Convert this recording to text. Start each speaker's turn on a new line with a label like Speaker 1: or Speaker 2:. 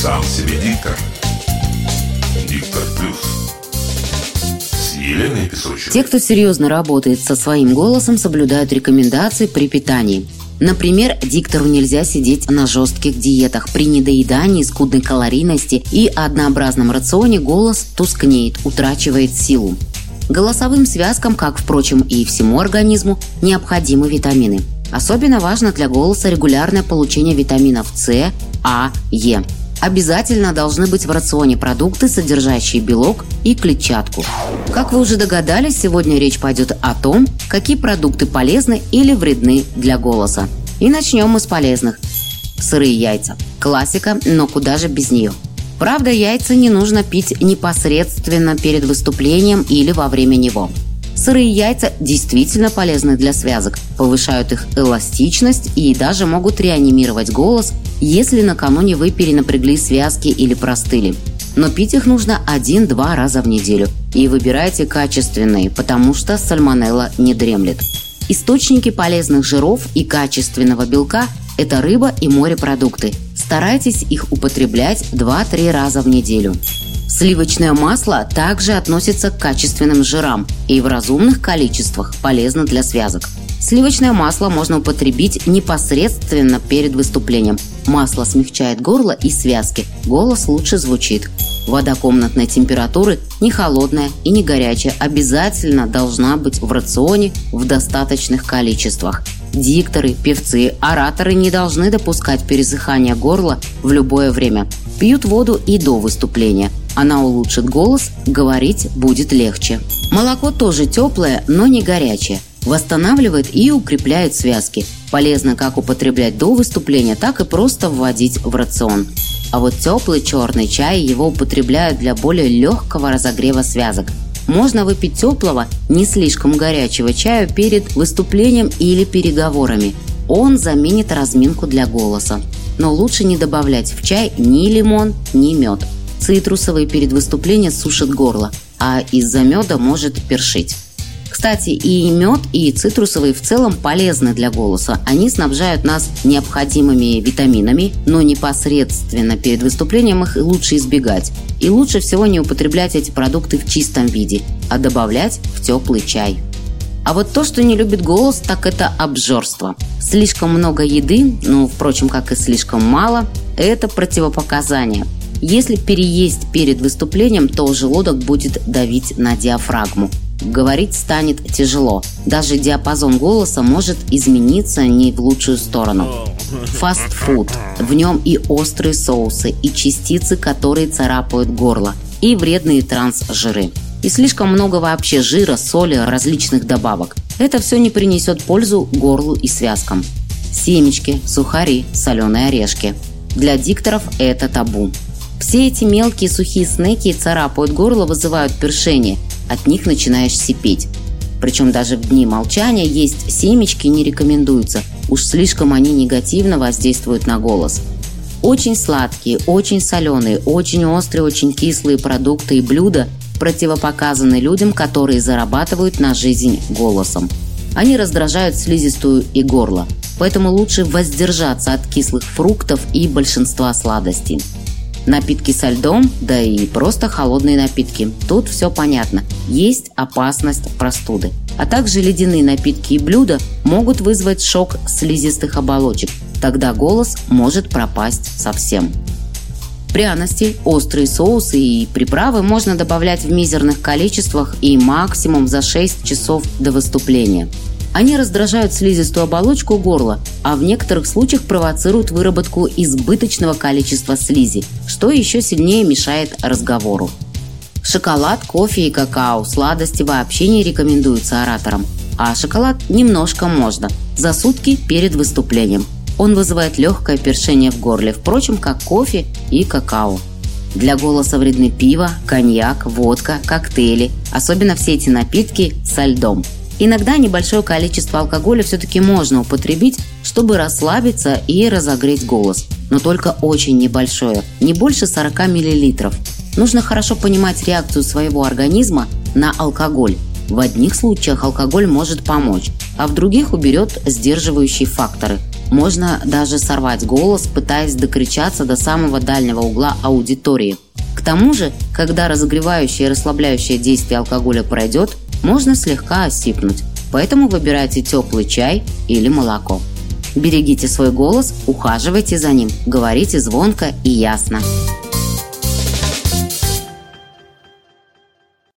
Speaker 1: Сам себе диктор. Диктор плюс.
Speaker 2: Те, кто серьезно работает со своим голосом, соблюдают рекомендации при питании. Например, диктору нельзя сидеть на жестких диетах. При недоедании, скудной калорийности и однообразном рационе голос тускнеет, утрачивает силу. Голосовым связкам, как, впрочем, и всему организму, необходимы витамины. Особенно важно для голоса регулярное получение витаминов С, А, Е. Обязательно должны быть в рационе продукты, содержащие белок и клетчатку. Как вы уже догадались, сегодня речь пойдет о том, какие продукты полезны или вредны для голоса. И начнем мы с полезных. Сырые яйца. Классика, но куда же без нее. Правда, яйца не нужно пить непосредственно перед выступлением или во время него. Сырые яйца действительно полезны для связок, повышают их эластичность и даже могут реанимировать голос, если накануне вы перенапрягли связки или простыли. Но пить их нужно один-два раза в неделю. И выбирайте качественные, потому что сальмонелла не дремлет. Источники полезных жиров и качественного белка – это рыба и морепродукты. Старайтесь их употреблять 2-3 раза в неделю. Сливочное масло также относится к качественным жирам и в разумных количествах полезно для связок. Сливочное масло можно употребить непосредственно перед выступлением. Масло смягчает горло и связки, голос лучше звучит. Вода комнатной температуры не холодная и не горячая обязательно должна быть в рационе в достаточных количествах. Дикторы, певцы, ораторы не должны допускать пересыхания горла в любое время. Пьют воду и до выступления. Она улучшит голос, говорить будет легче. Молоко тоже теплое, но не горячее. Восстанавливает и укрепляет связки. Полезно как употреблять до выступления, так и просто вводить в рацион. А вот теплый черный чай его употребляют для более легкого разогрева связок. Можно выпить теплого, не слишком горячего чая перед выступлением или переговорами. Он заменит разминку для голоса. Но лучше не добавлять в чай ни лимон, ни мед. Цитрусовый перед выступлением сушит горло, а из-за меда может першить. Кстати, и мед, и цитрусовые в целом полезны для голоса. Они снабжают нас необходимыми витаминами, но непосредственно перед выступлением их лучше избегать. И лучше всего не употреблять эти продукты в чистом виде, а добавлять в теплый чай. А вот то, что не любит голос, так это обжорство. Слишком много еды, ну, впрочем, как и слишком мало, это противопоказание. Если переесть перед выступлением, то желудок будет давить на диафрагму. Говорить станет тяжело. Даже диапазон голоса может измениться не в лучшую сторону. Фастфуд. В нем и острые соусы, и частицы, которые царапают горло, и вредные трансжиры. И слишком много вообще жира, соли, различных добавок. Это все не принесет пользу горлу и связкам. Семечки, сухари, соленые орешки. Для дикторов это табу. Все эти мелкие сухие снеки царапают горло, вызывают першение – от них начинаешь сипеть. Причем даже в дни молчания есть семечки не рекомендуется, уж слишком они негативно воздействуют на голос. Очень сладкие, очень соленые, очень острые, очень кислые продукты и блюда противопоказаны людям, которые зарабатывают на жизнь голосом. Они раздражают слизистую и горло, поэтому лучше воздержаться от кислых фруктов и большинства сладостей. Напитки со льдом, да и просто холодные напитки. Тут все понятно. Есть опасность простуды. А также ледяные напитки и блюда могут вызвать шок слизистых оболочек. Тогда голос может пропасть совсем. Пряности, острые соусы и приправы можно добавлять в мизерных количествах и максимум за 6 часов до выступления. Они раздражают слизистую оболочку горла, а в некоторых случаях провоцируют выработку избыточного количества слизи, что еще сильнее мешает разговору. Шоколад, кофе и какао, сладости вообще не рекомендуются ораторам, а шоколад немножко можно, за сутки перед выступлением. Он вызывает легкое першение в горле, впрочем, как кофе и какао. Для голоса вредны пиво, коньяк, водка, коктейли, особенно все эти напитки со льдом – Иногда небольшое количество алкоголя все-таки можно употребить, чтобы расслабиться и разогреть голос. Но только очень небольшое, не больше 40 мл. Нужно хорошо понимать реакцию своего организма на алкоголь. В одних случаях алкоголь может помочь, а в других уберет сдерживающие факторы. Можно даже сорвать голос, пытаясь докричаться до самого дальнего угла аудитории. К тому же, когда разогревающее и расслабляющее действие алкоголя пройдет, можно слегка осипнуть. Поэтому выбирайте теплый чай или молоко. Берегите свой голос, ухаживайте за ним, говорите звонко и ясно.